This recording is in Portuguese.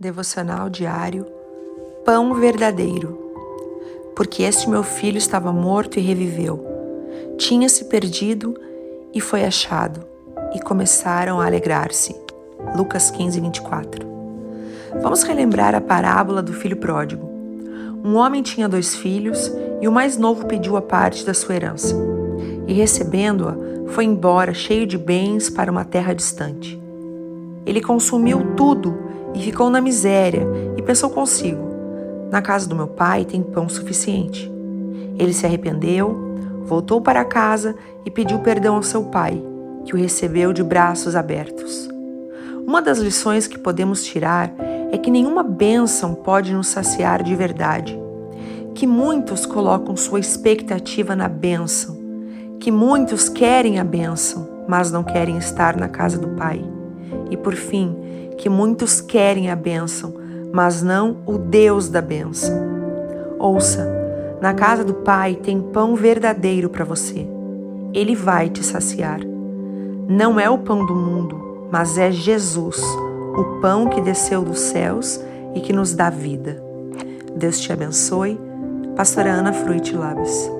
Devocional diário Pão verdadeiro. Porque este meu filho estava morto e reviveu. Tinha se perdido e foi achado. E começaram a alegrar-se. Lucas 15, 24. Vamos relembrar a parábola do filho pródigo. Um homem tinha dois filhos e o mais novo pediu a parte da sua herança. E recebendo-a, foi embora cheio de bens para uma terra distante. Ele consumiu tudo e ficou na miséria e pensou consigo: Na casa do meu pai tem pão suficiente. Ele se arrependeu, voltou para casa e pediu perdão ao seu pai, que o recebeu de braços abertos. Uma das lições que podemos tirar é que nenhuma bênção pode nos saciar de verdade, que muitos colocam sua expectativa na bênção, que muitos querem a bênção, mas não querem estar na casa do Pai. E por fim, que muitos querem a bênção, mas não o Deus da bênção. Ouça, na casa do Pai tem pão verdadeiro para você. Ele vai te saciar. Não é o pão do mundo, mas é Jesus, o pão que desceu dos céus e que nos dá vida. Deus te abençoe. Pastora Ana Fruit Labs.